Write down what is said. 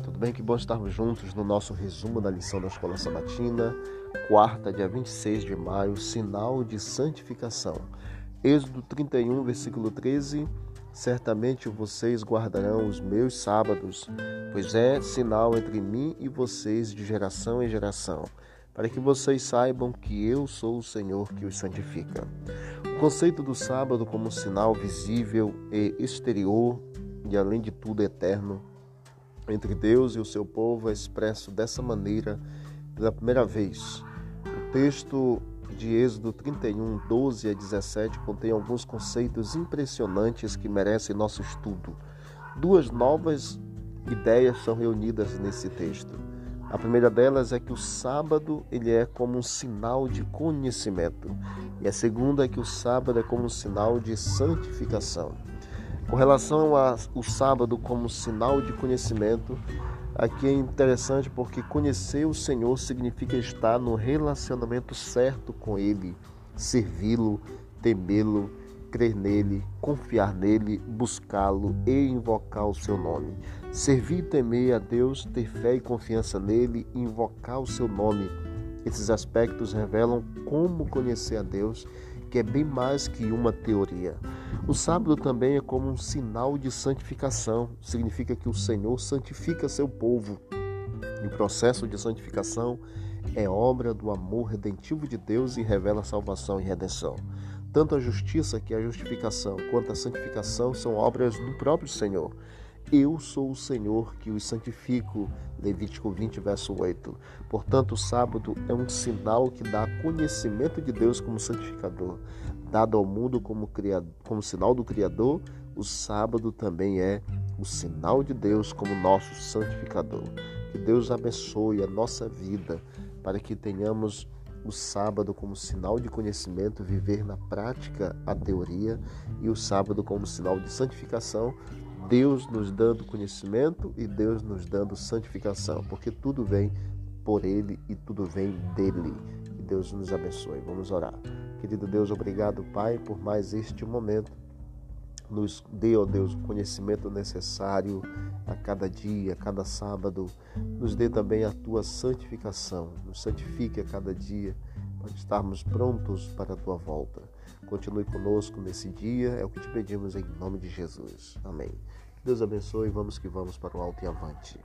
tudo bem? Que bom estarmos juntos no nosso resumo da lição da Escola Sabatina, quarta, dia 26 de maio, sinal de santificação. Êxodo 31, versículo 13: Certamente vocês guardarão os meus sábados, pois é sinal entre mim e vocês de geração em geração, para que vocês saibam que eu sou o Senhor que os santifica. O conceito do sábado como sinal visível e exterior e, além de tudo, eterno entre Deus e o seu povo é expresso dessa maneira pela primeira vez. O texto de Êxodo 31, 12 a 17 contém alguns conceitos impressionantes que merecem nosso estudo. Duas novas ideias são reunidas nesse texto. A primeira delas é que o sábado ele é como um sinal de conhecimento, e a segunda é que o sábado é como um sinal de santificação. Com relação ao sábado como sinal de conhecimento, aqui é interessante porque conhecer o Senhor significa estar no relacionamento certo com Ele, servi-lo, temê-lo, crer nele, confiar nele, buscá-lo e invocar o seu nome. Servir e temer a Deus, ter fé e confiança nele, invocar o seu nome. Esses aspectos revelam como conhecer a Deus que é bem mais que uma teoria. O sábado também é como um sinal de santificação, significa que o Senhor santifica seu povo. O processo de santificação é obra do amor redentivo de Deus e revela salvação e redenção. Tanto a justiça, que é a justificação, quanto a santificação são obras do próprio Senhor. Eu sou o Senhor que os santifico. Levítico 20, verso 8. Portanto, o sábado é um sinal que dá conhecimento de Deus como santificador. Dado ao mundo como, criado, como sinal do Criador, o sábado também é o sinal de Deus como nosso santificador. Que Deus abençoe a nossa vida para que tenhamos o sábado como sinal de conhecimento, viver na prática a teoria, e o sábado como sinal de santificação, Deus nos dando conhecimento e Deus nos dando santificação, porque tudo vem por Ele e tudo vem dele. Que Deus nos abençoe. Vamos orar. Querido Deus, obrigado, Pai, por mais este momento. Nos dê, ó Deus, o conhecimento necessário a cada dia, a cada sábado. Nos dê também a tua santificação. Nos santifique a cada dia para estarmos prontos para a tua volta. Continue conosco nesse dia, é o que te pedimos em nome de Jesus. Amém. Deus abençoe, vamos que vamos para o alto e avante.